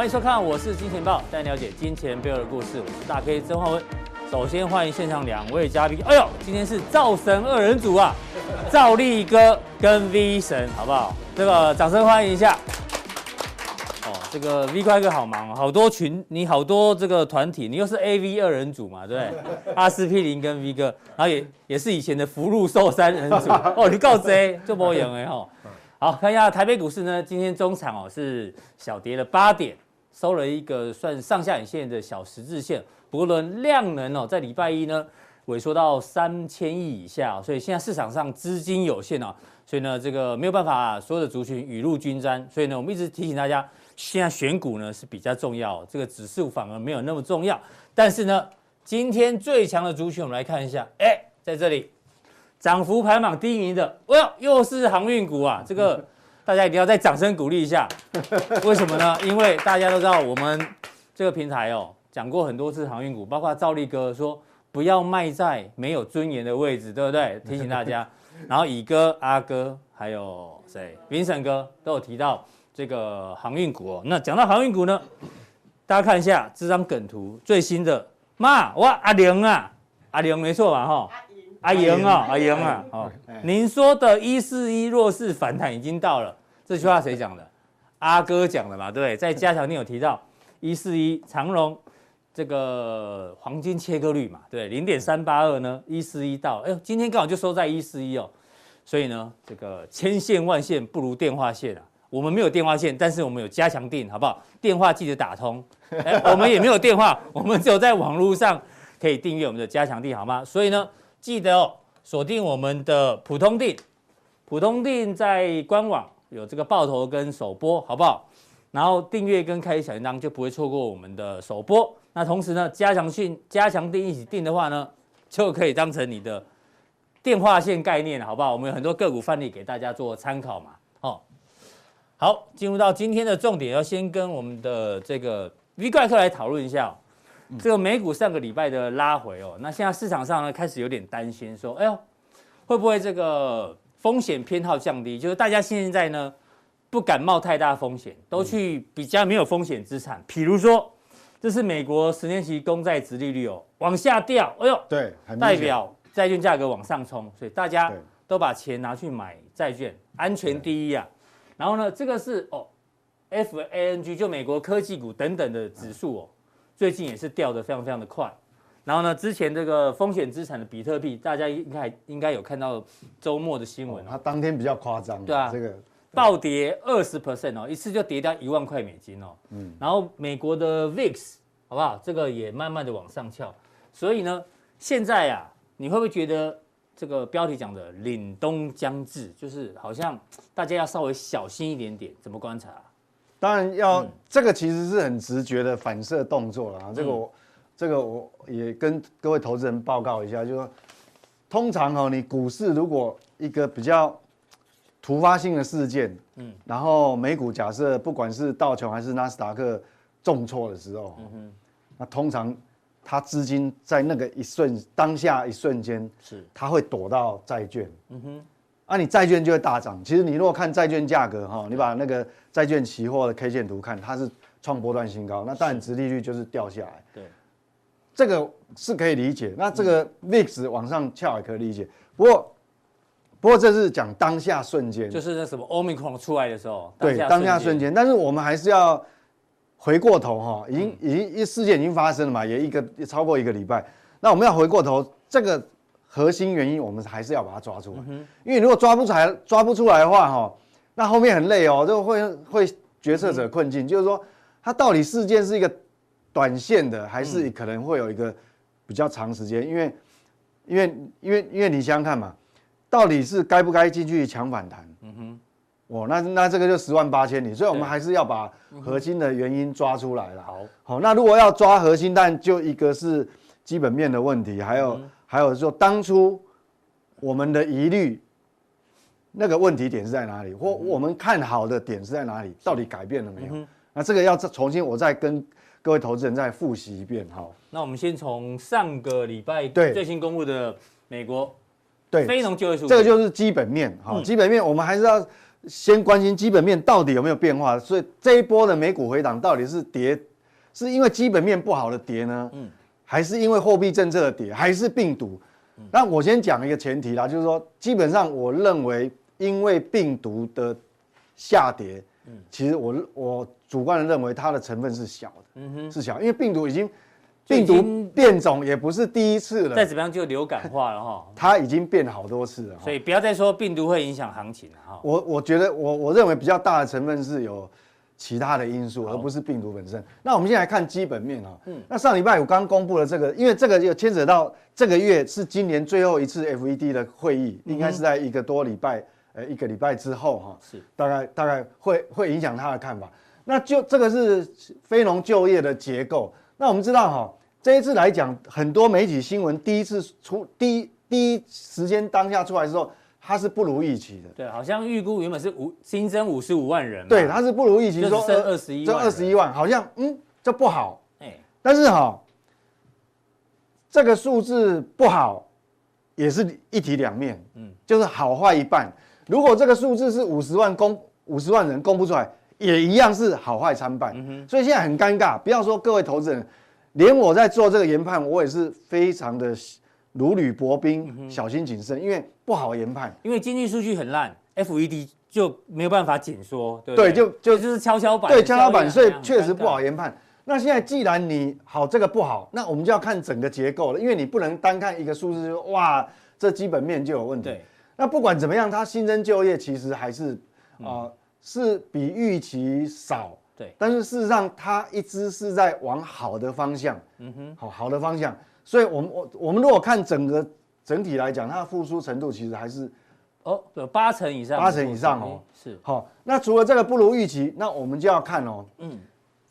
欢迎收看，我是金钱豹，带你了解金钱背后的故事。我是大 K 曾焕文。首先欢迎现场两位嘉宾。哎呦，今天是造神二人组啊，赵力哥跟 V 神，好不好？这个掌声欢迎一下。哦这个 V 怪哥好忙，好多群，你好多这个团体，你又是 AV 二人组嘛，对不对？阿司匹林跟 V 哥，然后也也是以前的福禄寿三人组 哦，你告谁就不赢哎哈。好，看一下台北股市呢，今天中场哦是小跌了八点，收了一个算上下影线的小十字线。不过呢，量能哦在礼拜一呢萎缩到三千亿以下，所以现在市场上资金有限哦，所以呢这个没有办法所有的族群雨露均沾，所以呢我们一直提醒大家。现在选股呢是比较重要，这个指数反而没有那么重要。但是呢，今天最强的族群，我们来看一下，哎，在这里涨幅排行第一名的，哇，又是航运股啊！这个大家一定要再掌声鼓励一下。为什么呢？因为大家都知道我们这个平台哦，讲过很多次航运股，包括赵立哥说不要卖在没有尊严的位置，对不对？提醒大家。然后乙哥、阿哥还有谁，Vincent 哥都有提到。这个航运股哦，那讲到航运股呢，大家看一下这张梗图，最新的妈哇阿玲啊，阿玲没错吧哈？阿莹啊，阿莹啊，哦，您说的一四一弱势反弹已经到了，这句话谁讲的？阿哥讲的嘛，对不对？在加强錠有提到一四一长荣这个黄金切割率嘛，对，零点三八二呢，一四一到，哎呦，今天刚好就收在一四一哦，所以呢，这个千线万线不如电话线啊。我们没有电话线，但是我们有加强定，好不好？电话记得打通。哎，我们也没有电话，我们只有在网络上可以订阅我们的加强定，好吗？所以呢，记得哦，锁定我们的普通定，普通定在官网有这个爆头跟首播，好不好？然后订阅跟开小铃铛就不会错过我们的首播。那同时呢，加强錠、加强錠一起订的话呢，就可以当成你的电话线概念，好不好？我们有很多个股范例给大家做参考嘛。哦好，进入到今天的重点，要先跟我们的这个 V 怪客来讨论一下、哦、这个美股上个礼拜的拉回哦。那现在市场上呢开始有点担心，说，哎呦，会不会这个风险偏好降低？就是大家现在呢不敢冒太大风险，都去比较没有风险资产，比如说这是美国十年期公债殖利率哦往下掉，哎呦，对，代表债券价格往上冲，所以大家都把钱拿去买债券，安全第一啊。然后呢，这个是哦，FANG 就美国科技股等等的指数哦，最近也是掉的非常非常的快。然后呢，之前这个风险资产的比特币，大家应该应该有看到周末的新闻，哦，它当天比较夸张，对啊，这个暴跌二十 percent 哦，一次就跌掉一万块美金哦。嗯，然后美国的 VIX 好不好？这个也慢慢的往上翘。所以呢，现在啊，你会不会觉得？这个标题讲的凛冬将至，就是好像大家要稍微小心一点点，怎么观察？当然要，嗯、这个其实是很直觉的反射动作了啊。这个我，嗯、这个我也跟各位投资人报告一下，就是说，通常哦，你股市如果一个比较突发性的事件，嗯，然后美股假设不管是道琼还是纳斯达克重挫的时候，嗯哼，那通常。它资金在那个一瞬当下一瞬间，是它会躲到债券，嗯哼，啊，你债券就会大涨。其实你如果看债券价格哈，你把那个债券期货的 K 线图看，它是创波段新高，那当然殖利率就是掉下来。对，这个是可以理解。那这个 VIX 往上翘也可以理解。不过，不过这是讲当下瞬间，就是那什么 Omicron 出来的时候，对，当下瞬间。但是我们还是要。回过头哈，已经已经一事件已经发生了嘛，也一个也超过一个礼拜。那我们要回过头，这个核心原因我们还是要把它抓出来。因为如果抓不出来，抓不出来的话哈，那后面很累哦，就会会决策者困境。就是说，它到底事件是一个短线的，还是可能会有一个比较长时间？因为因为因为因为你想想看嘛，到底是该不该进去抢反弹？嗯哼。哦，那那这个就十万八千里，所以我们还是要把核心的原因抓出来了。好，好，那如果要抓核心，但就一个是基本面的问题，还有、嗯、还有说当初我们的疑虑，那个问题点是在哪里，或我们看好的点是在哪里，到底改变了没有？嗯、那这个要重新我再跟各位投资人再复习一遍。好，那我们先从上个礼拜最新公布的美国对非农就业数据，这个就是基本面。好，基本面我们还是要。先关心基本面到底有没有变化。所以这一波的美股回档到底是跌，是因为基本面不好的跌呢？嗯，还是因为货币政策的跌，还是病毒？那我先讲一个前提啦，就是说，基本上我认为，因为病毒的下跌，嗯，其实我我主观的认为它的成分是小的，嗯哼，是小，因为病毒已经病毒变种也不是第一次了，再怎么样就流感化了哈，它已经变好多次了，所以不要再说病毒会影响行情了哈。我我觉得我我认为比较大的成分是有。其他的因素，而不是病毒本身。那我们现在来看基本面啊。嗯。那上礼拜我刚公布了这个，因为这个又牵扯到这个月是今年最后一次 FED 的会议，应该是在一个多礼拜，呃，一个礼拜之后哈。是。大概大概会会影响他的看法。那就这个是非农就业的结构。那我们知道哈，这一次来讲，很多媒体新闻第一次出第一第一时间当下出来的时候。它是不如预期的，对，好像预估原本是五新增五十五万人，对，它是不如预期，说剩二十一，这二十一万，好像嗯，这不好，哎，但是哈，这个数字不好，也是一体两面，嗯，就是好坏一半。如果这个数字是五十万公五十万人公布出来，也一样是好坏参半，嗯，所以现在很尴尬。不要说各位投资人，连我在做这个研判，我也是非常的。如履薄冰，小心谨慎，因为不好研判。因为经济数据很烂，FED 就没有办法紧缩，对，对，就就就是跷跷板，对，跷跷板，所以确实不好研判。那现在既然你好，这个不好，那我们就要看整个结构了，因为你不能单看一个数字就说哇，这基本面就有问题。那不管怎么样，它新增就业其实还是啊、呃，是比预期少。对，但是事实上它一直是在往好的方向。嗯哼，好好的方向。所以，我们我我们如果看整个整体来讲，它的复苏程度其实还是哦，有八成以上，八成以上哦，是好。那除了这个不如预期，那我们就要看哦，嗯，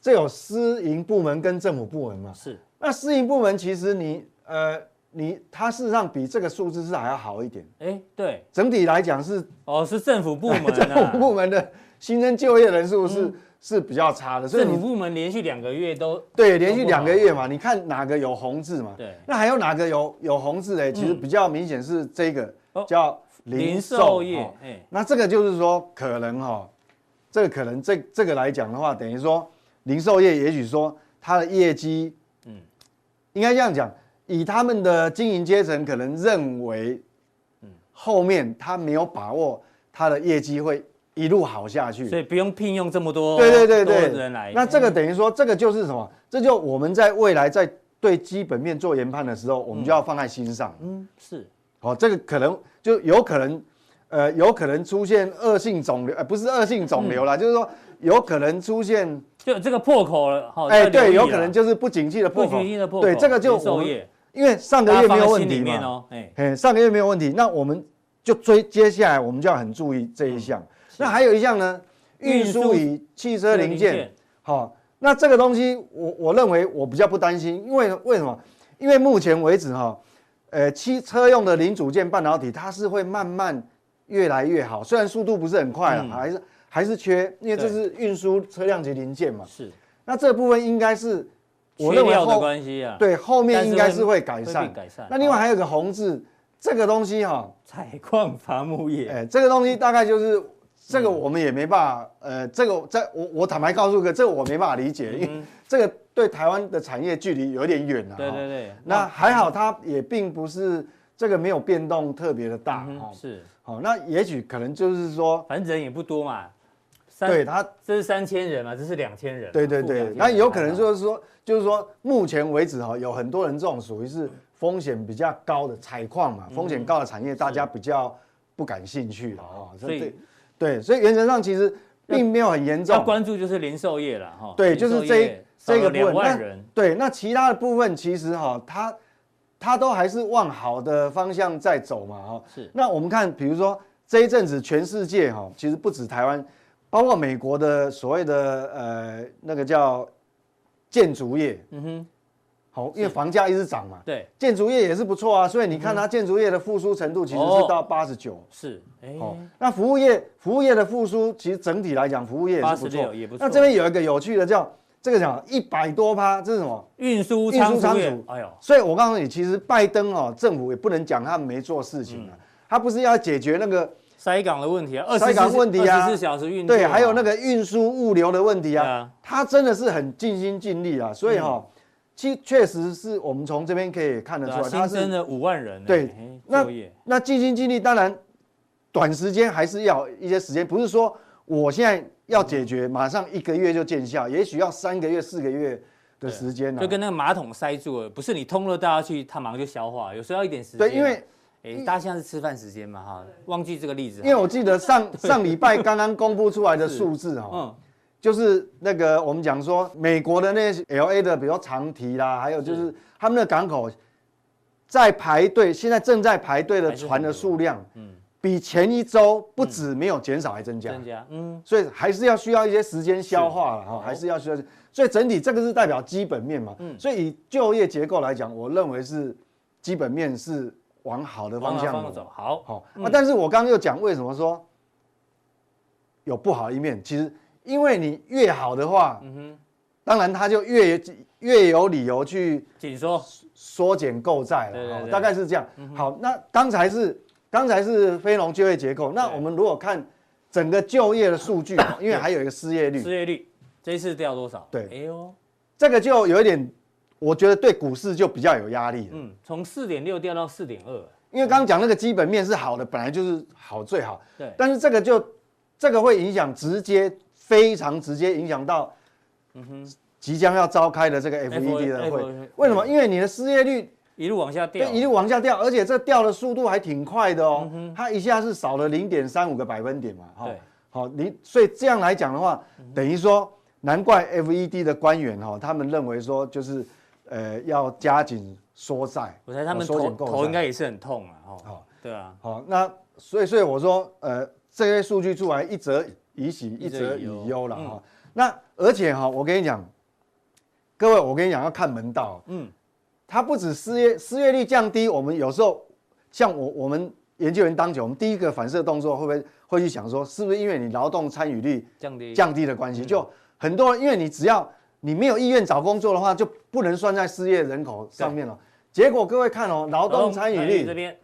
这有私营部门跟政府部门嘛，是。那私营部门其实你呃你它事实上比这个数字是还要好一点，哎，对，整体来讲是哦是政府部门，政府部门的新增就业人数是。是比较差的，所以政府部门连续两个月都对，连续两个月嘛，你看哪个有红字嘛？对，那还有哪个有有红字嘞？其实比较明显是这个叫零售业，那这个就是说可能哈，这个可能这这个来讲的话，等于说零售业也许说它的业绩，嗯，应该这样讲，以他们的经营阶层可能认为，嗯，后面他没有把握他的业绩会。一路好下去，所以不用聘用这么多对对对对人来。那这个等于说，这个就是什么？这就我们在未来在对基本面做研判的时候，我们就要放在心上。嗯，是。好，这个可能就有可能，呃，有可能出现恶性肿瘤，呃，不是恶性肿瘤啦，就是说有可能出现就这个破口了。哎，对，有可能就是不景气的破口。不景气的破口。对，这个就我们因为上个月没有问题嘛。哎，上个月没有问题，那我们就追，接下来我们就要很注意这一项。那还有一项呢，运输与汽车零件，好，那这个东西我我认为我比较不担心，因为为什么？因为目前为止哈，呃，汽车用的零组件半导体它是会慢慢越来越好，虽然速度不是很快了，还是还是缺，因为这是运输车辆及零件嘛。是。那这部分应该是我认为后关系啊，对，后面应该是会改善。改善。那另外还有个红字，这个东西哈，采矿伐木业，哎，这个东西大概就是。这个我们也没办法，呃，这个在我我坦白告诉各位，这个我没办法理解，因为这个对台湾的产业距离有点远啊。对对对。那还好，它也并不是这个没有变动特别的大。是。好，那也许可能就是说，反正人也不多嘛。对他，这是三千人嘛，这是两千人。对对对。那有可能就是说，就是说，目前为止哈，有很多人这种属于是风险比较高的采矿嘛，风险高的产业，大家比较不感兴趣了啊。所以。对，所以原则上其实并没有很严重。要关注就是零售业了哈。对，就是这这个部分。那对，那其他的部分其实哈，它它都还是往好的方向在走嘛哈。是。那我们看，比如说这一阵子全世界哈，其实不止台湾，包括美国的所谓的呃那个叫建筑业。嗯哼。好，因为房价一直涨嘛，对，建筑业也是不错啊，所以你看它建筑业的复苏程度其实是到八十九，是，哦，那服务业，服务业的复苏其实整体来讲，服务业也是不错，也不错。那这边有一个有趣的叫这个讲一百多趴，这是什么？运输运输仓储，哎呦，所以我告诉你，其实拜登哦，政府也不能讲他没做事情啊，他不是要解决那个塞港的问题啊，塞港问题啊，二十四小时运对，还有那个运输物流的问题啊，啊。他真的是很尽心尽力啊，所以哈、哦，其实确实是我们从这边可以看得出来，他新增了五万人，对，那那尽心尽力，当然短时间还是要一些时间，不是说我现在要解决，马上一个月就见效，也许要三个月、四个月的时间呢、啊，就跟那个马桶塞住了，不是你通了大家去，它马上就消化，有时候要一点时间、啊。对，因为。哎，大家现在是吃饭时间嘛哈，忘记这个例子。因为我记得上 上礼拜刚刚公布出来的数字哈，嗯，就是那个我们讲说美国的那些 LA 的，比如说长堤啦，还有就是。他们的港口，在排队，现在正在排队的船的数量，嗯，比前一周不止没有减少，还增加，增加，嗯，所以还是要需要一些时间消化了哈，还是要需要，所以整体这个是代表基本面嘛，嗯，所以以就业结构来讲，我认为是基本面是。往好的方向走，好好啊！但是我刚刚又讲为什么说有不好的一面，其实因为你越好的话，嗯哼，当然他就越越有理由去紧缩缩减购债了，大概是这样。好，那刚才是刚才是非农就业结构，那我们如果看整个就业的数据，因为还有一个失业率，失业率这一次掉多少？对，哎呦，这个就有一点。我觉得对股市就比较有压力。嗯，从四点六掉到四点二，因为刚刚讲那个基本面是好的，本来就是好最好。对。但是这个就这个会影响直接非常直接影响到，嗯哼，即将要召开的这个 FED 的会。为什么？因为你的失业率一路往下掉，一路往下掉，而且这掉的速度还挺快的哦。它一下是少了零点三五个百分点嘛。对。好，你所以这样来讲的话，等于说难怪 FED 的官员哈，他们认为说就是。呃，要加紧缩债，我猜他们头头应该也是很痛啊，哦，好，对啊，好，那所以所以我说，呃，这些数据出来，一则以喜，一则以忧了哈。那而且哈，我跟你讲，各位，我跟你讲要看门道，嗯，它不止失业失业率降低，我们有时候像我我们研究员当久，我们第一个反射动作会不会会去想说，是不是因为你劳动参与率降低降低的关系？就很多人因为你只要。你没有意愿找工作的话，就不能算在失业人口上面了。结果各位看哦，劳动参与率这边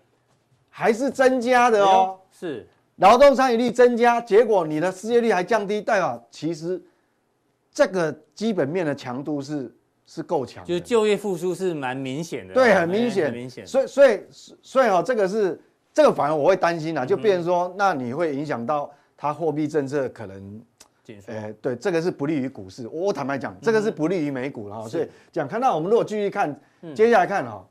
还是增加的哦。是，劳动参与率增加，结果你的失业率还降低，代表其实这个基本面的强度是是够强就是就业复苏是蛮明显的。对，很明显，很明显。所以所以所以哦，这个是这个反而我会担心啊，就变成说，那你会影响到它货币政策可能。哎，对，这个是不利于股市。我坦白讲，这个是不利于美股了哈。所以讲，看到我们如果继续看，接下来看哈，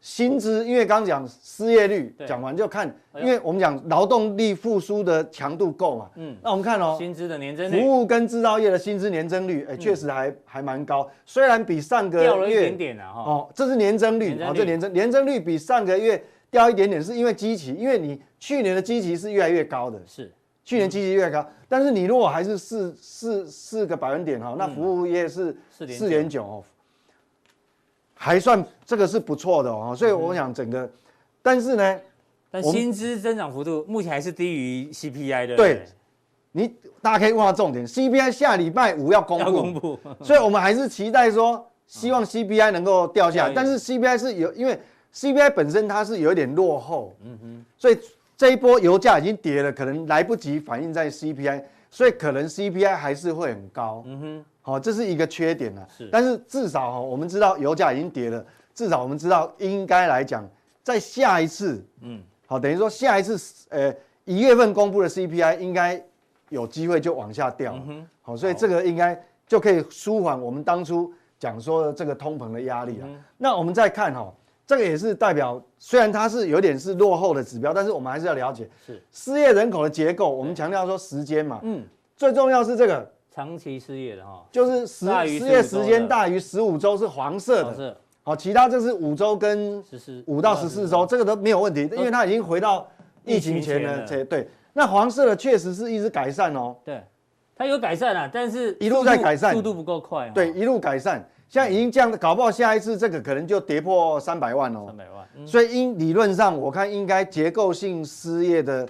薪资，因为刚刚讲失业率讲完就看，因为我们讲劳动力复苏的强度够嘛。嗯。那我们看哦，薪资的年增率，服务跟制造业的薪资年增率，哎，确实还还蛮高。虽然比上个月掉了一点点啊哈。哦，这是年增率，哦，这年增年增率比上个月掉一点点，是因为基期，因为你去年的基期是越来越高的。是。去年基期越高，但是你如果还是四四四个百分点哈，那服务业是四点九。哦，还算这个是不错的哦，所以我想整个，但是呢，但薪资增长幅度目前还是低于 CPI 的。对，你大家可以问到重点，CPI 下礼拜五要公布，公布，所以我们还是期待说，希望 CPI 能够掉下来，但是 CPI 是有，因为 CPI 本身它是有一点落后，嗯哼，所以。这一波油价已经跌了，可能来不及反映在 CPI，所以可能 CPI 还是会很高。嗯哼，好，这是一个缺点了。是，但是至少哈，我们知道油价已经跌了，至少我们知道应该来讲，在下一次，嗯，好，等于说下一次，呃，一月份公布的 CPI 应该有机会就往下掉。嗯哼，好，所以这个应该就可以舒缓我们当初讲说的这个通膨的压力了。那我们再看哈。这个也是代表，虽然它是有点是落后的指标，但是我们还是要了解，是。失业人口的结构。我们强调说时间嘛，嗯，最重要是这个。长期失业的哈，就是失失业时间大于十五周是黄色的，好，其他这是五周跟五到十四周，这个都没有问题，因为它已经回到疫情前的。对对，那黄色的确实是一直改善哦，对，它有改善啊，但是一路在改善，速度不够快，对，一路改善。现在已经这样，搞不好下一次这个可能就跌破三百万哦。三百万，嗯、所以应理论上，我看应该结构性失业的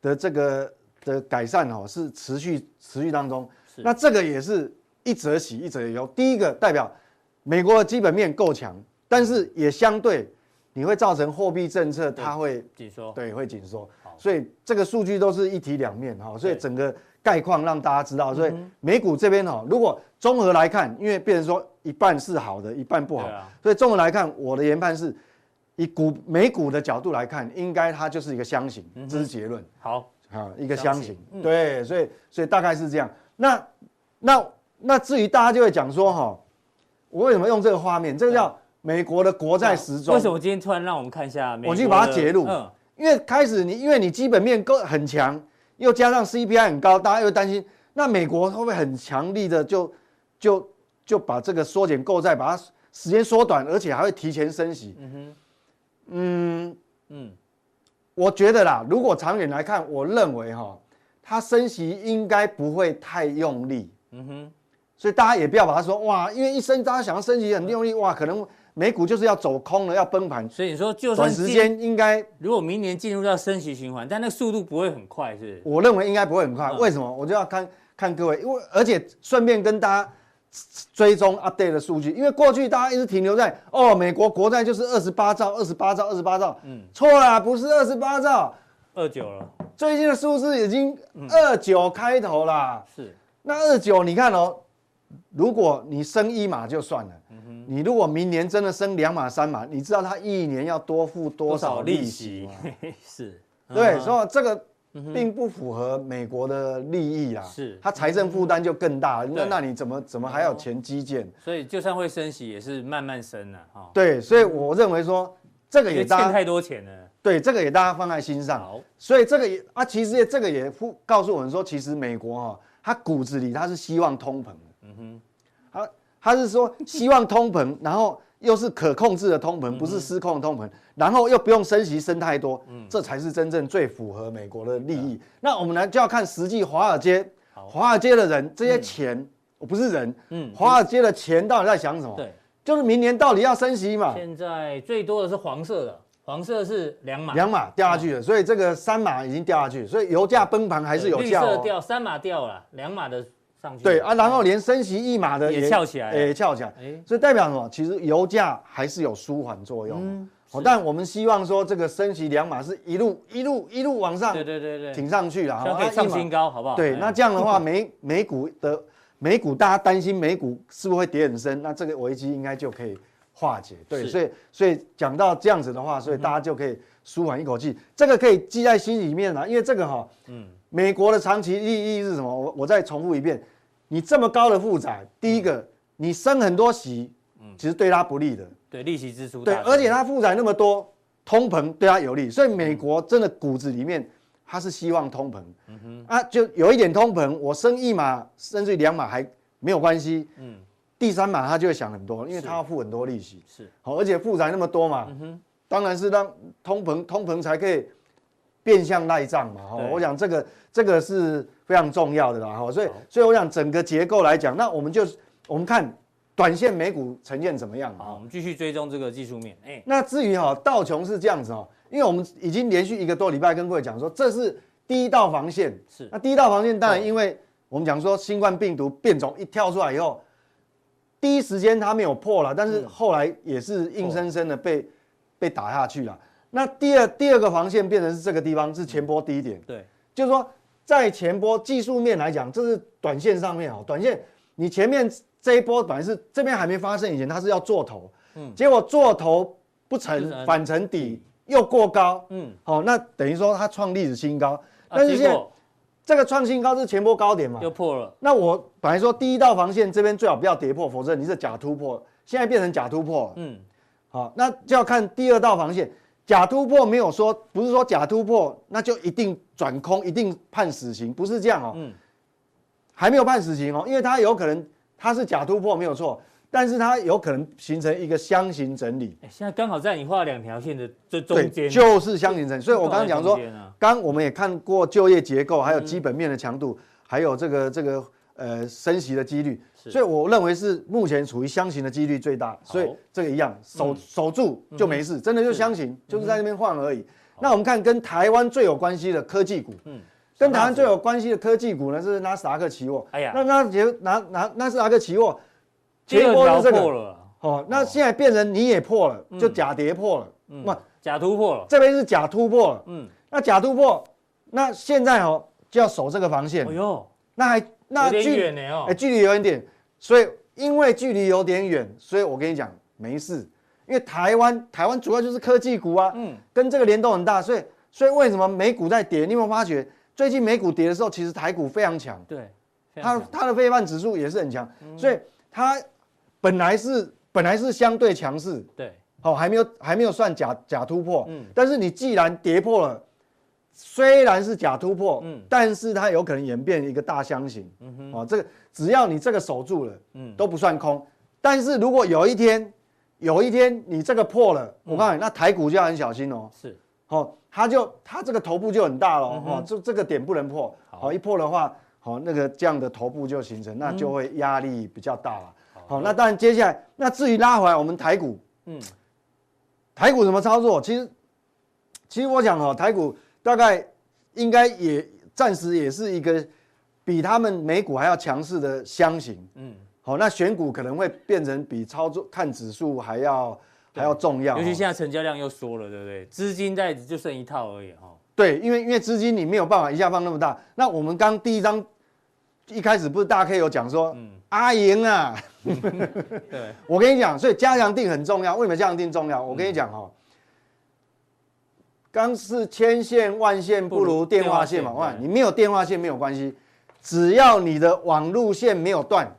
的这个的改善哦，是持续持续当中。是那这个也是一则喜一则忧。第一个代表美国的基本面够强，但是也相对你会造成货币政策它会紧缩，对，会紧缩。所以这个数据都是一体两面哈，所以整个概况让大家知道。所以美股这边哈，如果综合来看，因为变成说一半是好的，一半不好，所以综合来看，我的研判是以股美股的角度来看，应该它就是一个箱型，这是结论。好，啊，一个箱型，对，所以所以大概是这样。那那那至于大家就会讲说哈，我为什么用这个画面？这个叫。美国的国债时钟，为什么今天突然让我们看一下？我去把它截录，嗯，因为开始你因为你基本面够很强，又加上 CPI 很高，大家又担心，那美国会不会很强力的就就就把这个缩减购债，把它时间缩短，而且还会提前升息？嗯哼，嗯嗯，我觉得啦，如果长远来看，我认为哈，它升息应该不会太用力。嗯哼，所以大家也不要把它说哇，因为一升大家想要升息很用力哇，可能。美股就是要走空了，要崩盘，所以你说就算短时间应该，如果明年进入到升息循环，但那个速度不会很快，是？我认为应该不会很快。为什么？我就要看看各位，因为而且顺便跟大家追踪 update 的数据，因为过去大家一直停留在哦，美国国债就是二十八兆，二十八兆，二十八兆，嗯，错了，不是二十八兆，二九了。最近的数字已经二九开头了，是。那二九，你看哦，如果你升一码就算了。你如果明年真的升两码三码，你知道他一年要多付多少利息吗？是，对，所以这个并不符合美国的利益啊。是，他财政负担就更大。那那你怎么怎么还有钱基建？所以就算会升息，也是慢慢升了哈。对，所以我认为说这个也欠太多钱了。对，这个也大家放在心上。好，所以这个也啊，其实也这个也告诉我们说，其实美国哈，他骨子里他是希望通膨的。他是说希望通膨，然后又是可控制的通膨，不是失控的通膨，然后又不用升息升太多，这才是真正最符合美国的利益。那我们来就要看实际华尔街，华尔街的人这些钱，我不是人，嗯，华尔街的钱到底在想什么？对，就是明年到底要升息嘛？现在最多的是黄色的，黄色是两码，两码掉下去了，所以这个三码已经掉下去，所以油价崩盘还是有效。绿色掉，三码掉了，两码的。对啊，然后连升息一码的也翘起来，也翘起来，所以代表什么？其实油价还是有舒缓作用。哦，但我们希望说这个升息两码是一路一路一路往上，对对对对，挺上去了，可以创新高，好不好？对，那这样的话，美 美股的美股大家担心美股是不是会跌很深？那这个危机应该就可以化解。对，所以所以讲到这样子的话，所以大家就可以舒缓一口气。这个可以记在心里面了，因为这个哈，嗯，美国的长期利益是什么？我我再重复一遍。你这么高的负债，第一个，你升很多息，其实对他不利的。对，利息支出。对，而且他负债那么多，通膨对他有利，所以美国真的骨子里面，他是希望通膨。嗯哼。啊，就有一点通膨，我升一码甚至两码还没有关系。嗯。第三码他就会想很多，因为他要付很多利息。是。好，而且负债那么多嘛。嗯哼。当然是让通膨，通膨才可以变相赖账嘛。哈，我想这个这个是。非常重要的啦，哈，所以所以我想整个结构来讲，那我们就我们看短线美股呈现怎么样？啊，我们继续追踪这个技术面。哎，那至于哈道琼是这样子哦，因为我们已经连续一个多礼拜跟各位讲说，这是第一道防线。是，那第一道防线当然因为我们讲说新冠病毒变种一跳出来以后，第一时间它没有破了，但是后来也是硬生生的被被打下去了。那第二第二个防线变成是这个地方是前波低点。对，就是说。在前波技术面来讲，这是短线上面哦。短线你前面这一波本来是这边还没发生以前，它是要做头，嗯，结果做头不成，反成底又过高，嗯，好，那等于说它创历史新高，但是现在这个创新高是前波高点嘛，又破了。那我本来说第一道防线这边最好不要跌破，否则你是假突破，现在变成假突破了，嗯，好，那就要看第二道防线。假突破没有说，不是说假突破那就一定转空，一定判死刑，不是这样哦。嗯，还没有判死刑哦，因为它有可能它是假突破没有错，但是它有可能形成一个箱型整理。现在刚好在你画两条线的这中间，就是箱型整理。所以我刚刚讲说，刚我们也看过就业结构，还有基本面的强度，还有这个这个呃升息的几率。所以我认为是目前处于箱型的几率最大，所以这个一样守守住就没事，真的就箱型，就是在那边晃而已。那我们看跟台湾最有关系的科技股，嗯，跟台湾最有关系的科技股呢是纳斯达克期货。哎呀，那那结纳纳纳斯达克期货，结果是这个，哦，那现在变成你也破了，就假跌破了，嗯，假突破了，这边是假突破了，嗯，那假突破，那现在哦就要守这个防线，哎呦，那还那距离哎，距离有一点，所以因为距离有点远，所以我跟你讲没事，因为台湾台湾主要就是科技股啊，嗯，跟这个联动很大，所以所以为什么美股在跌？你有没有发觉最近美股跌的时候，其实台股非常强，对，它它的费半指数也是很强，所以它本来是本来是相对强势，对。好，还没有还没有算假假突破，嗯，但是你既然跌破了，虽然是假突破，嗯，但是它有可能演变一个大箱型，嗯哼，哦，这个只要你这个守住了，嗯，都不算空。但是如果有一天，有一天你这个破了，我告诉你，那台股就要很小心哦，是，哦，它就它这个头部就很大了，哦，这这个点不能破，好，一破的话，好，那个这样的头部就形成，那就会压力比较大了，好，那当然接下来，那至于拉回来，我们台股，嗯。台股怎么操作？其实，其实我想哦，台股大概应该也暂时也是一个比他们美股还要强势的箱型。嗯，好，那选股可能会变成比操作看指数还要还要重要。尤其现在成交量又缩了，对不对？资金在就剩一套而已哈。对，因为因为资金你没有办法一下放那么大。那我们刚第一张一开始不是大 K 有讲说，嗯，阿莹啊。对，我跟你讲，所以加强定很重要。为什么加强定重要？我跟你讲哦，刚是千线万线不如电话线嘛。哇，你没有电话线没有关系，只要你的网路线没有断，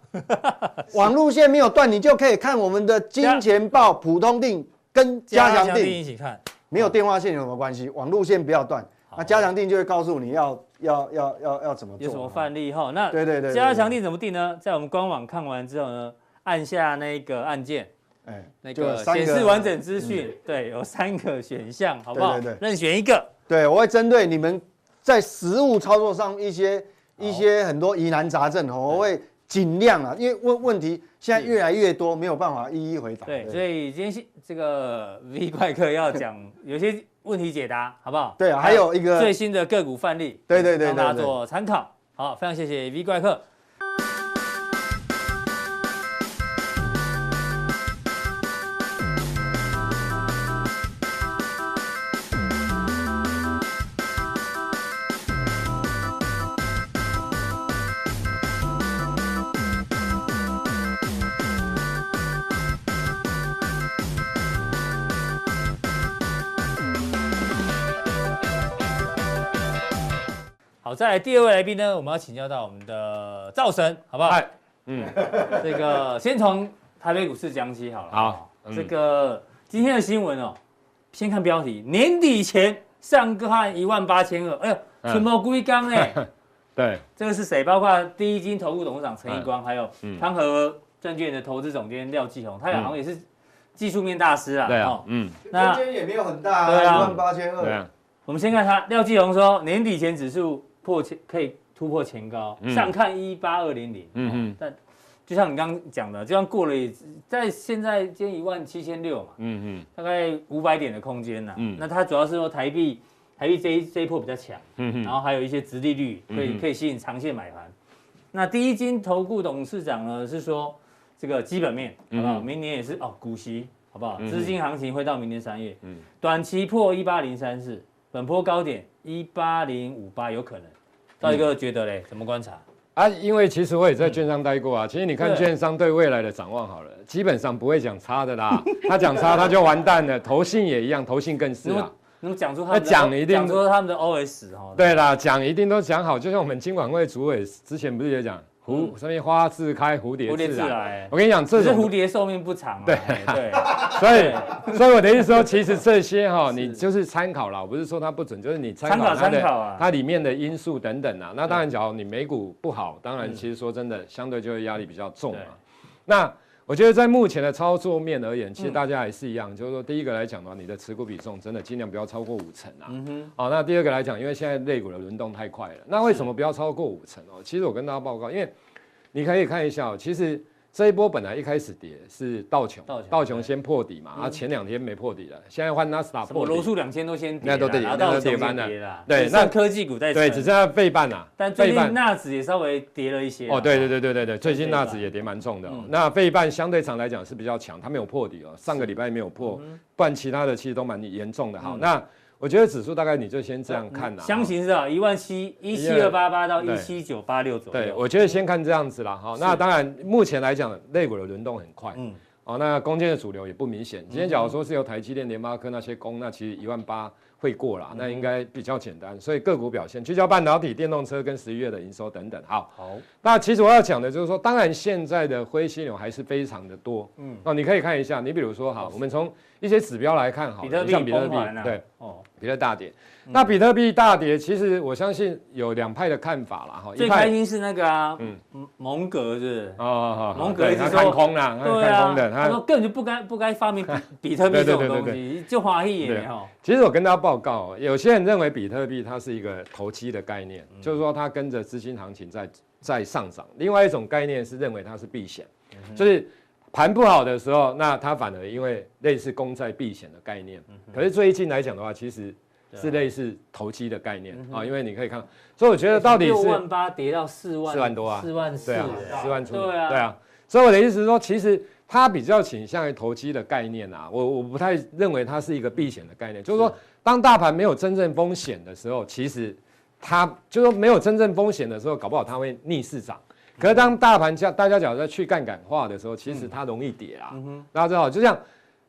网路线没有断，你就可以看我们的金钱豹普通定跟加强定一起看。没有电话线有什么关系？网路线不要断，那加强定就会告诉你要要要要要怎么做。有什么范例哈？那对对对，加强定怎么定呢？在我们官网看完之后呢？按下那个按键，哎，那个显示完整资讯，对，有三个选项，好不好？对对对，任选一个。对，我会针对你们在实务操作上一些一些很多疑难杂症，我会尽量啊，因为问问题现在越来越多，没有办法一一回答。对，所以今天这个 V 怪客要讲有些问题解答，好不好？对啊，还有一个最新的个股范例，对对对，让大家做参考。好，非常谢谢 V 怪客。再来第二位来宾呢，我们要请教到我们的赵神，好不好？嗨，嗯，这个先从台北股市讲起好了。好，这个今天的新闻哦，先看标题，年底前上个看一万八千二，哎呦，全部归刚哎。对，这个是谁？包括第一金投顾董事长陈义光，还有康和证券的投资总监廖继红，他俩好像也是技术面大师啊。对啊，嗯，那空间也没有很大，对啊，一万八千二。我们先看他，廖继红说年底前指数。破前可以突破前高，嗯、上看一八二零零，嗯嗯，但就像你刚刚讲的，就像过了，在现在今天一万七千六嘛，嗯嗯，大概五百点的空间呐，嗯，那它主要是说台币，台币这一这一波比较强，嗯嗯，然后还有一些直利率可以可以吸引长线买盘，那第一金投顾董事长呢是说这个基本面好不好？明年也是哦股息好不好？资金行情会到明年三月，嗯，短期破一八零三四，本波高点一八零五八有可能。赵一哥觉得嘞，怎么观察啊？因为其实我也在券商待过啊。其实你看券商对未来的展望好了，基本上不会讲差的啦。他讲差他就完蛋了。投信也一样，投信更是啊。那么讲出他们讲一定讲出他们的 OS 哈。对啦，讲一定都讲好。就像我们金管会主委之前不是也讲？蝴什么花自开，蝴蝶自来。我跟你讲，这蝴蝶寿命不长。对。对，所以所以我的意思说，其实这些哈，你就是参考了，我不是说它不准，就是你参考它的它里面的因素等等啊。那当然，假如你美股不好，当然其实说真的，相对就会压力比较重嘛。那我觉得在目前的操作面而言，其实大家还是一样，就是说第一个来讲的话，你的持股比重真的尽量不要超过五成啊。嗯哼。好，那第二个来讲，因为现在类股的轮动太快了，那为什么不要超过五成哦？其实我跟大家报告，因为你可以看一下，其实这一波本来一开始跌是道琼，道琼先破底嘛，啊前两天没破底了，现在换纳斯达破底，罗素两千都先跌，那都跌，那都跌翻了，对，那科技股在对，只剩下费半啦，但最近纳指也稍微跌了一些，哦，对对对对对对，最近纳指也跌蛮重的，那费半相对上来讲是比较强，它没有破底哦，上个礼拜没有破，不然其他的其实都蛮严重的，好，那。我觉得指数大概你就先这样看啦，箱型是吧，一万七一七二八八到一七九八六左右。对，我觉得先看这样子啦，哈。那当然，目前来讲，内股的轮动很快，嗯，哦，那攻坚的主流也不明显。今天假如说是由台积电、联发科那些攻，那其实一万八会过了，那应该比较简单。所以个股表现，聚焦半导体、电动车跟十一月的营收等等。好，好。那其实我要讲的就是说，当然现在的灰犀牛还是非常的多，嗯，哦，你可以看一下，你比如说，哈，我们从。一些指标来看，好，像比特币，对，哦，比特大跌。那比特币大跌，其实我相信有两派的看法了哈。最开心是那个啊，嗯，蒙格是，哦，蒙格一直说看空了，看空的，他说根本就不该不该发明比 特币这种东西，就华裔也哈。其实我跟大家报告，有些人认为比特币它是一个投机的概念，就是说它跟着资金行情在在上涨。另外一种概念是认为它是避险，就是。盘不好的时候，那它反而因为类似公债避险的概念，可是最近来讲的话，其实是类似投机的概念啊，因为你可以看，所以我觉得到底是六万八跌到四万，四万多啊，四万四，对啊，四万出，对啊，对啊，所以我的意思是说，其实它比较倾向于投机的概念啊，我我不太认为它是一个避险的概念，就是说，当大盘没有真正风险的时候，其实它就是说没有真正风险的时候，搞不好它会逆势涨。可是当大盘价大家讲在去杠杆化的时候，其实它容易跌啊。大家知道，就像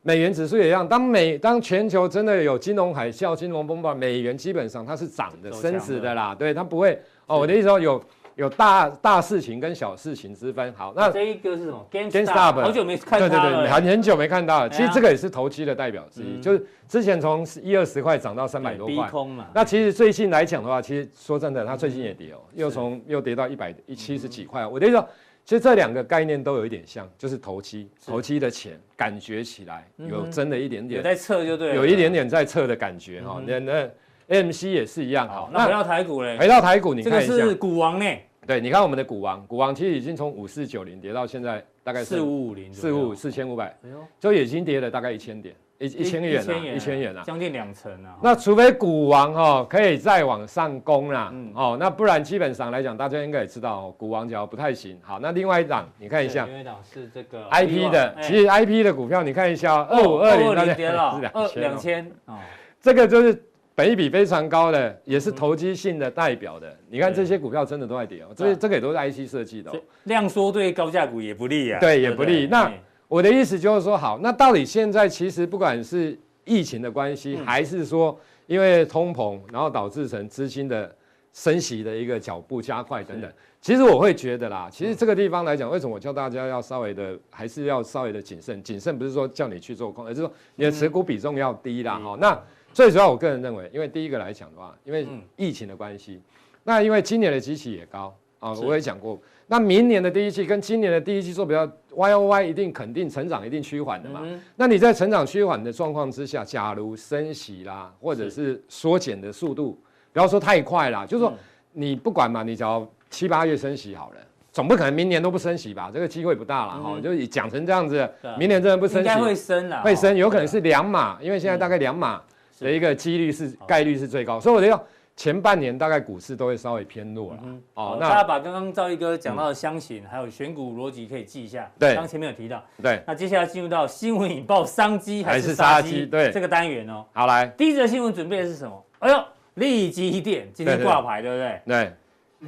美元指数也一样，当美当全球真的有金融海啸、金融风暴，美元基本上它是涨的、升值的啦。对，它不会哦。我的意思说有。有大大事情跟小事情之分。好，那这一个是什么？GameStop，好久没看到了。对对对，很很久没看到了。其实这个也是投机的代表之一，就是之前从一二十块涨到三百多块。逼空嘛。那其实最近来讲的话，其实说真的，它最近也跌哦，又从又跌到一百一七十几块。我的意思说，其实这两个概念都有一点像，就是投机，投机的钱感觉起来有真的一点点。有在测就对了。有一点点在测的感觉哈。那那 AMC 也是一样。好，那回到台股嘞。回到台股，你看一下。这个是股王呢。对，你看我们的股王，股王其实已经从五四九零跌到现在大概四五五零，四五五四千五百，就已经跌了大概一千点，一一千元了，一千元了，将近两成啊。那除非股王哦可以再往上攻啦，哦，那不然基本上来讲，大家应该也知道，股王只要不太行。好，那另外一档你看一下，另外一档是这个 IP 的，其实 IP 的股票你看一下，二五二零那跌了 二两千哦，这个就是。本益比非常高的，也是投机性的代表的。你看这些股票真的都在跌哦，这这个也都是 IC 设计的。量缩对高价股也不利啊。对，也不利。那我的意思就是说，好，那到底现在其实不管是疫情的关系，还是说因为通膨，然后导致成资金的升息的一个脚步加快等等，其实我会觉得啦，其实这个地方来讲，为什么我叫大家要稍微的，还是要稍微的谨慎？谨慎不是说叫你去做空，而是说你的持股比重要低啦。哈，那。最主要，我个人认为，因为第一个来讲的话，因为疫情的关系，那因为今年的基期也高啊，我也讲过，那明年的第一季跟今年的第一季做比较，Y O Y 一定肯定成长一定趋缓的嘛。那你在成长趋缓的状况之下，假如升息啦，或者是缩减的速度，不要说太快啦，就是说你不管嘛，你只要七八月升息好了，总不可能明年都不升息吧？这个机会不大了哈，就讲成这样子，明年真的不升息，应该会升啦，会升，有可能是两码，因为现在大概两码。的一个几率是概率是最高，所以我觉得前半年大概股市都会稍微偏弱了。哦，那大家把刚刚赵毅哥讲到的箱型还有选股逻辑可以记一下。对，刚前面有提到。对，那接下来进入到新闻引爆商机还是杀机？对，这个单元哦。好来，第一则新闻准备的是什么？哎呦，利基店今天挂牌，对不对？对。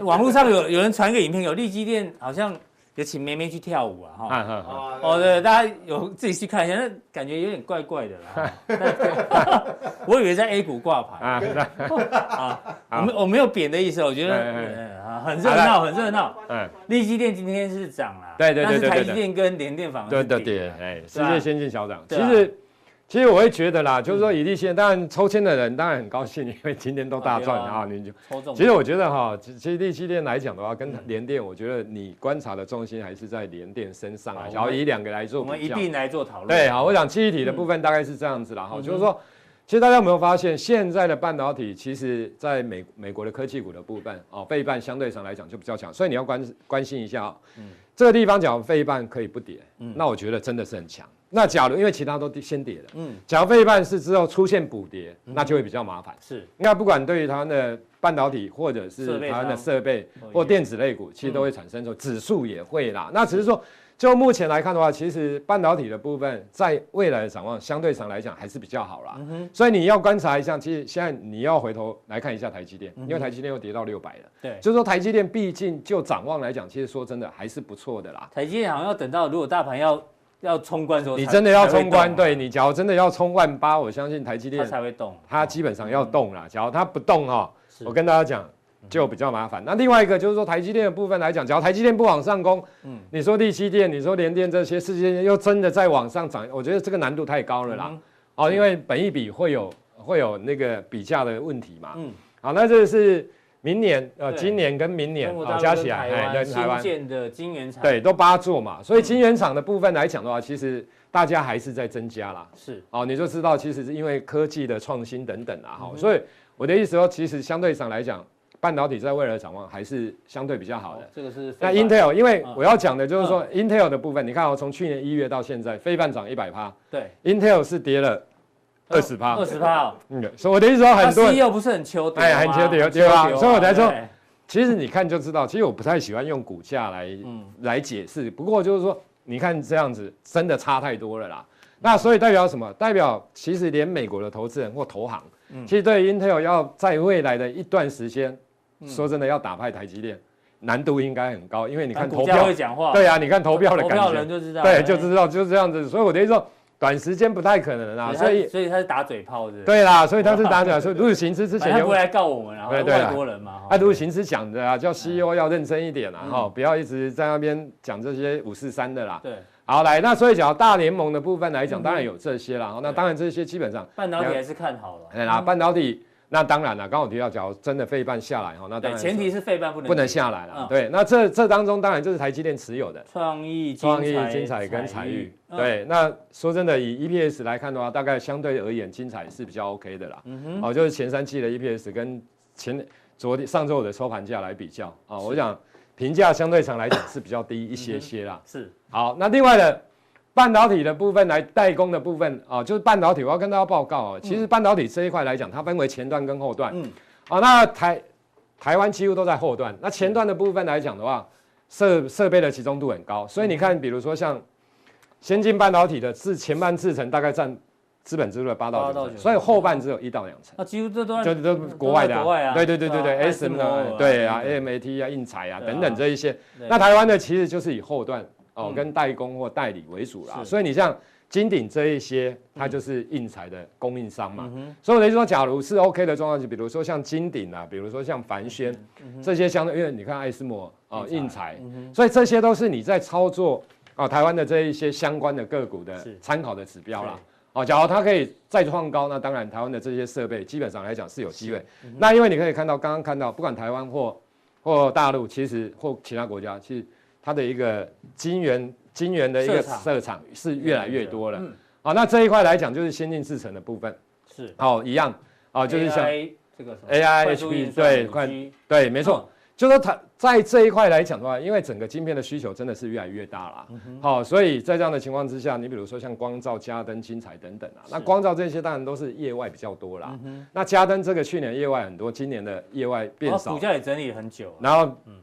网络上有有人传个影片，有利基店好像。就请妹妹去跳舞啊！哈，哦，对，大家有自己去看一下，那感觉有点怪怪的啦。我以为在 A 股挂牌。啊，啊，我没我没有贬的意思，我觉得啊很热闹，很热闹。嗯，力积电今天是涨了，对对对对，但是台积电跟联电反而对对对，哎，世界先进小涨，其实。其实我会觉得啦，就是说以利线，当然抽签的人当然很高兴，因为今天都大赚 啊，你就抽中。其实我觉得哈，其实力积电来讲的话，跟联电，我觉得你观察的重心还是在联电身上啊。然后以两个来做，我们一定来做讨论。对，好，我想记忆体的部分大概是这样子啦，哈，就是说，其实大家有没有发现，现在的半导体其实在美美国的科技股的部分哦，费半相对上来讲就比较强，所以你要关关心一下哦。嗯，这个地方讲费半可以不跌，嗯，那我觉得真的是很强。那假如因为其他都先跌了，嗯，假如费半是之后出现补跌，那就会比较麻烦。是，那不管对于它的半导体或者是它的设备或电子类股，其实都会产生说指数也会啦。那只是说。就目前来看的话，其实半导体的部分在未来的展望相对上来讲还是比较好啦。所以你要观察一下，其实现在你要回头来看一下台积电，嗯、因为台积电又跌到六百了。对，就是说台积电毕竟就展望来讲，其实说真的还是不错的啦。台积电好像要等到如果大盘要要冲关的时候，你真的要冲关，对你假如真的要冲万八，我相信台积电它才会动，它基本上要动啦。假如它不动哈，我跟大家讲。就比较麻烦。那另外一个就是说，台积电的部分来讲，只要台积电不往上攻，嗯，你说力积电，你说联电这些，世界又真的在往上涨，我觉得这个难度太高了啦。哦，因为本一比会有会有那个比价的问题嘛。嗯。好，那这是明年呃，今年跟明年啊加起来，哎，跟台湾建的晶圆厂，对，都八座嘛。所以晶圆厂的部分来讲的话，其实大家还是在增加啦。是。哦，你就知道，其实是因为科技的创新等等啊。哈，所以我的意思说，其实相对上来讲。半导体在未来的展望还是相对比较好的。这个是那 Intel，因为我要讲的就是说 Intel 的部分，你看哦，从去年一月到现在，非半涨一百趴，对，Intel 是跌了二十趴，二十趴哦。嗯，所以我的意思说，很多又不是很秋跌，哎，很秋跌，对吧？所以我才说，其实你看就知道，其实我不太喜欢用股价来来解释。不过就是说，你看这样子真的差太多了啦。那所以代表什么？代表其实连美国的投资人或投行，其实对 Intel 要在未来的一段时间。说真的，要打败台积电，难度应该很高，因为你看投票会讲话，对啊，你看投票的感觉，投票人就知道，对，就知道就是这样子。所以我的意思说，短时间不太可能啊。所以，所以他是打嘴炮的。对啦，所以他是打嘴炮。所以卢行之之前他不会来告我们，然后外国人嘛。啊，卢行之讲的啊，叫 CEO 要认真一点啊，哈，不要一直在那边讲这些五四三的啦。对，好来，那所以讲大联盟的部分来讲，当然有这些啦。那当然这些基本上半导体还是看好了。对啦，半导体。那当然了，刚刚我提到，假如真的费半下来哈，那当然前提是费半不能不能下来了。嗯、对，那这这当中当然就是台积电持有的创意、创意、精彩跟采钰。对，那说真的，以 EPS 来看的话，大概相对而言，精彩是比较 OK 的啦。嗯哼，哦，就是前三季的 EPS 跟前昨天上周的收盘价来比较啊，是我想评价相对上来讲是比较低一些些啦。嗯、是，好，那另外的。半导体的部分来代工的部分啊，就是半导体，我要跟大家报告啊，其实半导体这一块来讲，它分为前段跟后段。嗯，啊，那台台湾几乎都在后段。那前段的部分来讲的话，设设备的集中度很高，所以你看，比如说像先进半导体的是前半制程大概占资本支出的八到九成，所以后半只有一到两成。那几乎这都就都国外的，对对对对对，SM 的，对啊，AMAT 啊，印材啊等等这一些。那台湾的其实就是以后段。哦，跟代工或代理为主啦，所以你像金鼎这一些，它就是硬材的供应商嘛。所以我的意思说，假如是 OK 的状况，就比如说像金鼎啊，比如说像凡轩这些相对，因为你看艾斯摩啊，应材，所以这些都是你在操作啊台湾的这一些相关的个股的参考的指标啦。哦，假如它可以再创高，那当然台湾的这些设备基本上来讲是有机会。那因为你可以看到，刚刚看到，不管台湾或或大陆，其实或其他国家，其实。它的一个晶圆晶圆的一个设厂。是越来越多了，好、那这一块来讲就是先进制程的部分，是。哦一样。哦，就是像这个 AI HP 对快对没错，嗯、就说它在这一块来讲的话，因为整个晶片的需求真的是越来越大了，好、所以在这样的情况之下，你比如说像光罩、嘉登、精彩等等啊，那光照这些当然都是业外比较多啦，嗯、那嘉登这个去年业外很多，今年的业外变少，股价也整理很久，然后嗯。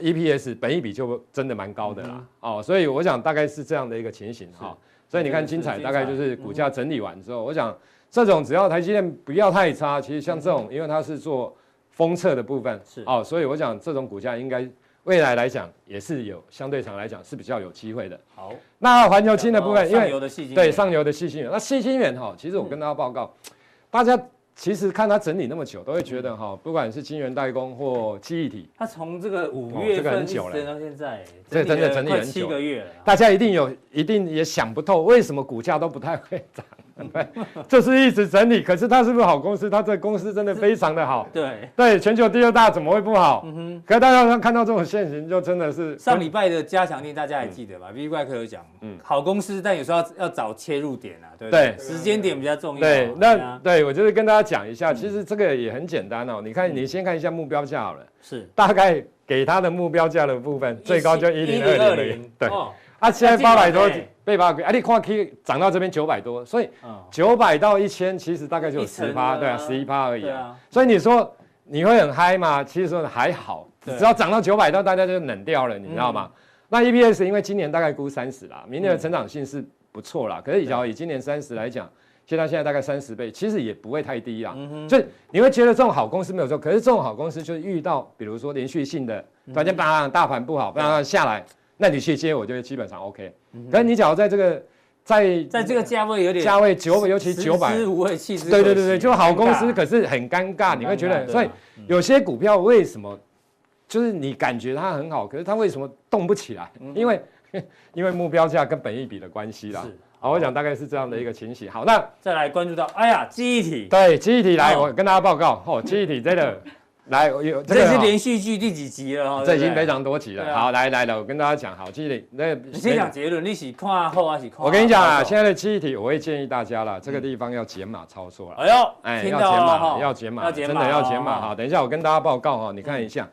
EPS 本益比就真的蛮高的啦，嗯、哦，所以我想大概是这样的一个情形哈，是。所以你看精彩大概就是股价整理完之后，嗯、我想这种只要台积电不要太差，其实像这种，因为它是做封测的部分，是。哦，所以我想这种股价应该未来来讲也是有相对上来讲是比较有机会的。好，那环球晶的部分，因为对上游的矽晶圆，那矽晶圆哈，其实我跟大家报告，嗯、大家。其实看它整理那么久，都会觉得哈，不管是晶圆代工或记忆体，它从这个五月份到现在，这真的整理很久，七个月了。大家一定有，一定也想不透，为什么股价都不太会涨。对，就是一直整理。可是它是不是好公司？它这公司真的非常的好。对对，全球第二大怎么会不好？嗯哼。可是大家看到这种现形，就真的是上礼拜的加强錠，大家还记得吧？V 怪客有讲，嗯，好公司，但有时候要要找切入点啊，对不对？时间点比较重要。对，那对我就是跟大家讲一下，其实这个也很简单哦。你看，你先看一下目标价好了，是大概给它的目标价的部分，最高就一零二零，对。啊，现在八百多被八百，啊，你看可以涨到这边九百多，所以九百到一千其实大概就有十趴，对啊，十一趴而已啊。所以你说你会很嗨吗？其实说还好，只要涨到九百到大家就冷掉了，你知道吗？那 EPS 因为今年大概估三十啦，明年的成长性是不错啦。可是只要以今年三十来讲，现在现在大概三十倍，其实也不会太低啊。所以你会觉得这种好公司没有错，可是这种好公司就是遇到比如说连续性的，突然间啪大盘不好，不然下来。那你去接，我觉得基本上 OK。可是你假如在这个，在在这个价位有点价位九百，尤其九百，对对对对，就好公司，可是很尴尬，你会觉得，所以有些股票为什么，就是你感觉它很好，可是它为什么动不起来？因为 因为目标价跟本益比的关系啦。好，我讲大概是这样的一个情形。好，那再来关注到，哎呀，记忆体，对，记忆体来，我跟大家报告，哦，记忆体真的。来，有这是连续剧第几集了哈？这已经非常多集了。好，来来了，我跟大家讲，好，记得那你先讲结论，你是看后还是看？我跟你讲啊，现在的记忆体，我会建议大家了，这个地方要减码操作了。哎呦，哎，要减码，要减码，真的要减码哈。等一下我跟大家报告哈，你看一下，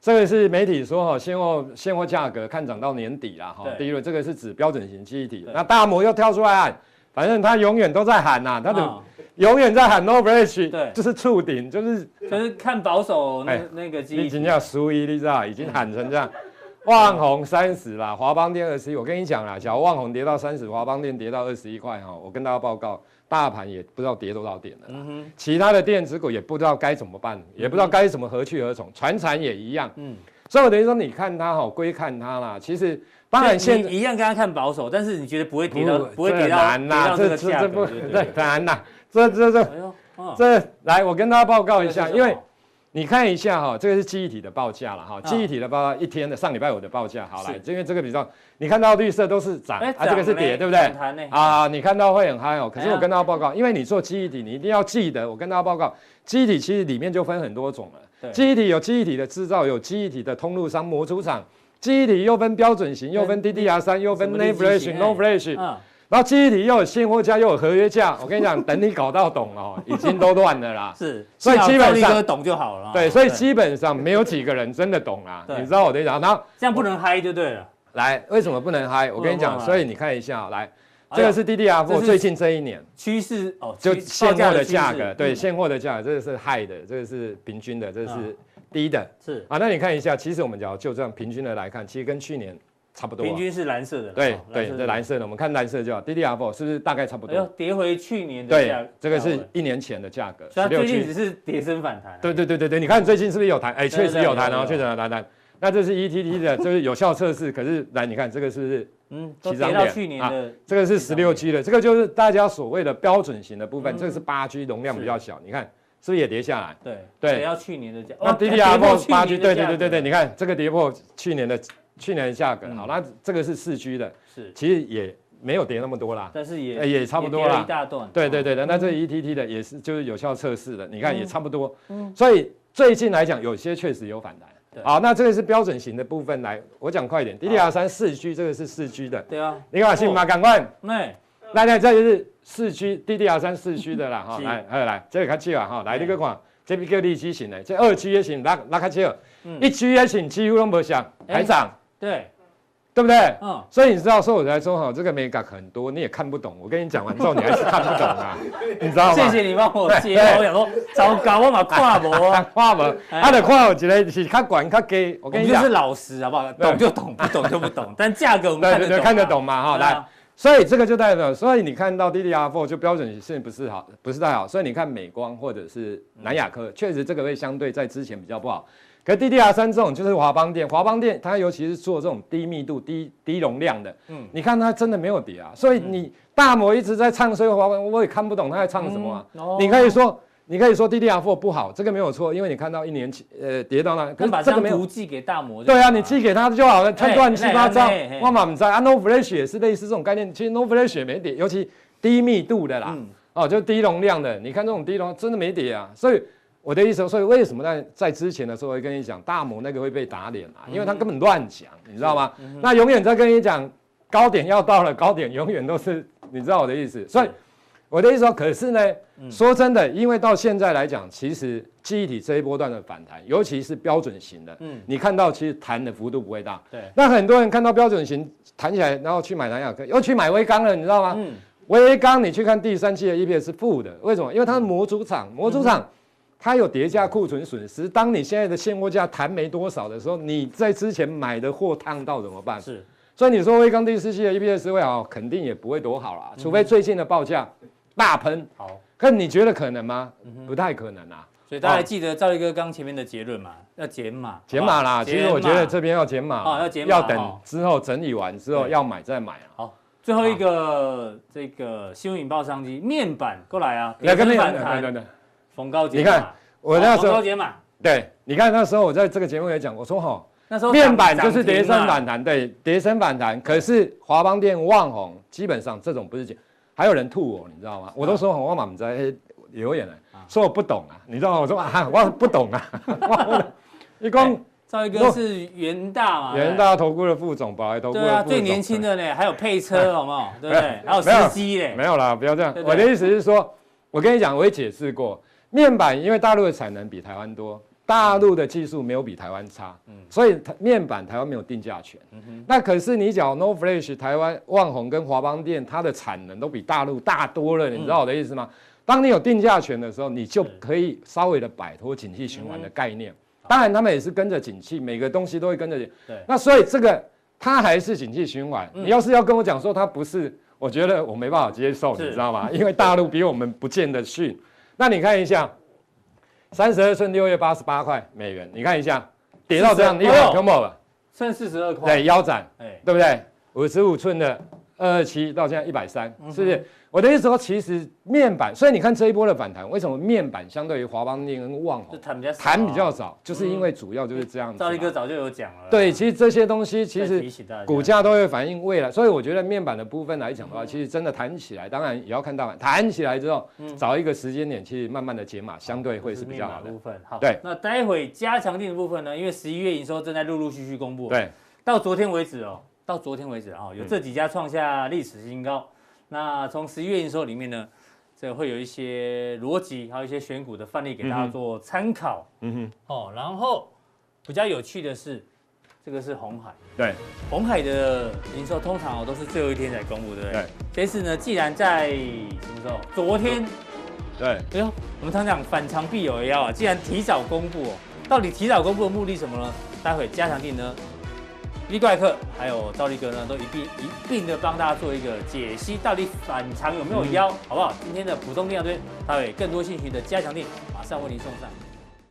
这个是媒体说哈，现货现货价格看涨到年底了哈。第一轮这个是指标准型记忆体，那大摩又跳出来，反正他永远都在喊呐，他的。永远在喊 no fresh，对，就是触顶，就是就是看保守那那个基金，已经叫输一，你知道，已经喊成这样。万红三十啦，华邦电二十一，我跟你讲啦，假如旺宏跌到三十，华邦电跌到二十一块哈，我跟大家报告，大盘也不知道跌多少点了。嗯哼，其他的电子股也不知道该怎么办，也不知道该怎么何去何从，船产也一样。嗯，所以我等于说，你看它哈，归看它啦，其实当然现一样跟他看保守，但是你觉得不会跌到，不会跌到跌到这个价格，对，难呐。这这这，这来，我跟大家报告一下，因为你看一下哈，这个是记忆体的报价了哈，记忆体的报价一天的上礼拜五的报价，好来，因为这个比较，你看到绿色都是涨，啊这个是跌，对不对？啊，你看到会很嗨哦，可是我跟大家报告，因为你做记忆体，你一定要记得，我跟大家报告，记忆体其实里面就分很多种了，记忆体有记忆体的制造，有记忆体的通路商、模组厂，记忆体又分标准型，又分 DDR 三又分 NAND Flash、NOR Flash。然后记忆体又有现货价又有合约价，我跟你讲，等你搞到懂哦，已经都乱了啦。是，所以基本上懂就好了。对，所以基本上没有几个人真的懂啦。你知道我的意思？然后这样不能嗨就对了。来，为什么不能嗨？我跟你讲，所以你看一下，来，这个是 DDR4 最近这一年趋势哦，就现货的价格，对，现货的价格，这个是嗨的，这个是平均的，这个是低的。是啊，那你看一下，其实我们只要就这样平均的来看，其实跟去年。差不多，平均是蓝色的。对对，这蓝色的，我们看蓝色就好。DDR4 是不是大概差不多？要跌回去年的价。对，这个是一年前的价格。所最近只是跌升反弹。对对对对对，你看最近是不是有弹？哎，确实有弹哦，确实有弹弹。那这是 ETT 的，就是有效测试。可是来，你看这个是不是？嗯，起涨到。去年的。这个是十六 G 的，这个就是大家所谓的标准型的部分。这个是八 G，容量比较小。你看是不是也跌下来？对对，跌到去年的价。那 DDR4 八 G，对对对对对，你看这个跌破去年的。去年的价格好，那这个是四 G 的，是其实也没有跌那么多啦，但是也也差不多啦，一大段。对对对的，那这 ETT 的也是就是有效测试的，你看也差不多。嗯，所以最近来讲，有些确实有反弹。好，那这个是标准型的部分来，我讲快一点，DDR 三四 G 这个是四 G 的。对啊，你看信吗？赶快。来来，这就是四驱 DDR 三四驱的啦 哈，来来来，这个看起来哈，来你个看，这边叫立基型的，这二 G 也行，拉拉开切，一 G 也行，几乎都没涨，还涨。对。对不对？嗯，所以你知道，说我来说哈，这个美感很多，你也看不懂。我跟你讲完之后，你还是看不懂啊，你知道吗？谢谢你帮我接。我想说，糟糕，我嘛看无啊，看无。他的看有一个是较管较低。我跟你讲，就是老实好不好？懂就懂，不懂就不懂。但价格我们看得懂，看得懂嘛？哈，来，所以这个就代表，所以你看到 DDR4 就标准性不是好，不是太好。所以你看美光或者是南亚科，确实这个会相对在之前比较不好。可 DDR 三这种就是华邦电，华邦电它尤其是做这种低密度、低低容量的，嗯，你看它真的没有比啊，所以你大摩一直在唱，所以华邦我也看不懂他在唱什么啊。嗯哦、你可以说，你可以说 DDR four 不好，这个没有错，因为你看到一年前呃跌到那，可是这个没有寄给大摩，对啊，你寄给他就好了，太乱七八糟。我嘛不知道啊，NOR Flash 也是类似这种概念，其实 NOR Flash 也没跌，尤其低密度的啦，嗯、哦，就低容量的。你看这种低容量真的没跌啊。所以我的意思，所以为什么在在之前的时候会跟你讲大摩那个会被打脸啊？因为他根本乱讲，你知道吗？嗯、那永远在跟你讲高点要到了，高点永远都是，你知道我的意思。所以我的意思说，可是呢，嗯、说真的，因为到现在来讲，其实记忆体这一波段的反弹，尤其是标准型的，嗯，你看到其实弹的幅度不会大。对。那很多人看到标准型弹起来，然后去买南亚科，又去买威刚了，你知道吗？嗯。威刚，你去看第三期的 EPS 是负的，为什么？因为它是模组厂，模组厂它有叠加库存损失。当你现在的现货价弹没多少的时候，你在之前买的货烫到怎么办？是，所以你说威刚第四季的 EPS 会好，肯定也不会多好啦，除非最近的报价大喷。好，可你觉得可能吗？不太可能啊。所以大家还记得赵力哥刚前面的结论嘛？要减码，减码啦。其实我觉得这边要减码，要减码，要等之后整理完之后要买再买啊。好。最后一个这个新闻引爆商机面板过来啊，来跟反弹，逢高减码。你看我那时候逢高解码，对，你看那时候我在这个节目也讲，我说哈，那时候面板就是跌升反弹，对，跌升反弹。可是华邦电、旺宏基本上这种不是减，还有人吐我，你知道吗？我都说我满在留言了，说我不懂啊，你知道吗？我说啊，我不懂啊，一共。赵一哥是元大嘛？元大投顾的副总，宝来投顾。对啊，最年轻的呢，还有配车，好不好？对不对？还有司机嘞。没有啦，不要这样。我的意思是说，我跟你讲，我也解释过，面板因为大陆的产能比台湾多，大陆的技术没有比台湾差，所以面板台湾没有定价权。那可是你讲 NOR Flash，台湾旺宏跟华邦电，它的产能都比大陆大多了，你知道我的意思吗？当你有定价权的时候，你就可以稍微的摆脱景气循环的概念。当然，他们也是跟着景气，每个东西都会跟着。对。那所以这个它还是景气循环。你要是要跟我讲说它不是，我觉得我没办法接受，你知道吗？因为大陆比我们不见得逊。那你看一下，三十二寸六月八十八块美元，你看一下跌到这样，你看有没有？剩四十二块。对，腰斩，对不对？五十五寸的二二七到现在一百三，是不是？我的意思说，其实面板，所以你看这一波的反弹，为什么面板相对于华邦电跟旺宏弹比较少？弹比较早，就是因为主要就是这样子。赵力哥早就有讲了。对，其实这些东西其实股价都会反映未来，所以我觉得面板的部分来讲的话，其实真的弹起来，当然也要看大盘弹起来之后，找一个时间点，去慢慢的解码，相对会是比较好的部分。好，对。那待会加强定的部分呢？因为十一月营收正在陆陆续续公布。对。到昨天为止哦，到昨天为止啊，有这几家创下历史新高。那从十一月营收里面呢，这会有一些逻辑，还有一些选股的范例给大家做参考。嗯哼。哦，然后比较有趣的是，这个是红海。对。红海的营收通常哦都是最后一天才公布，对不对？对。这次呢，既然在什么时候？昨天。对。哎呦，我们常常讲反常必有妖啊！既然提早公布哦，到底提早公布的目的什么呢？待会加强錠呢？V 怪客还有赵力哥呢，都一并一并的帮大家做一个解析，到底反常有没有妖，好不好？今天的普通力量队，待会更多信息的加强力，马上为您送上。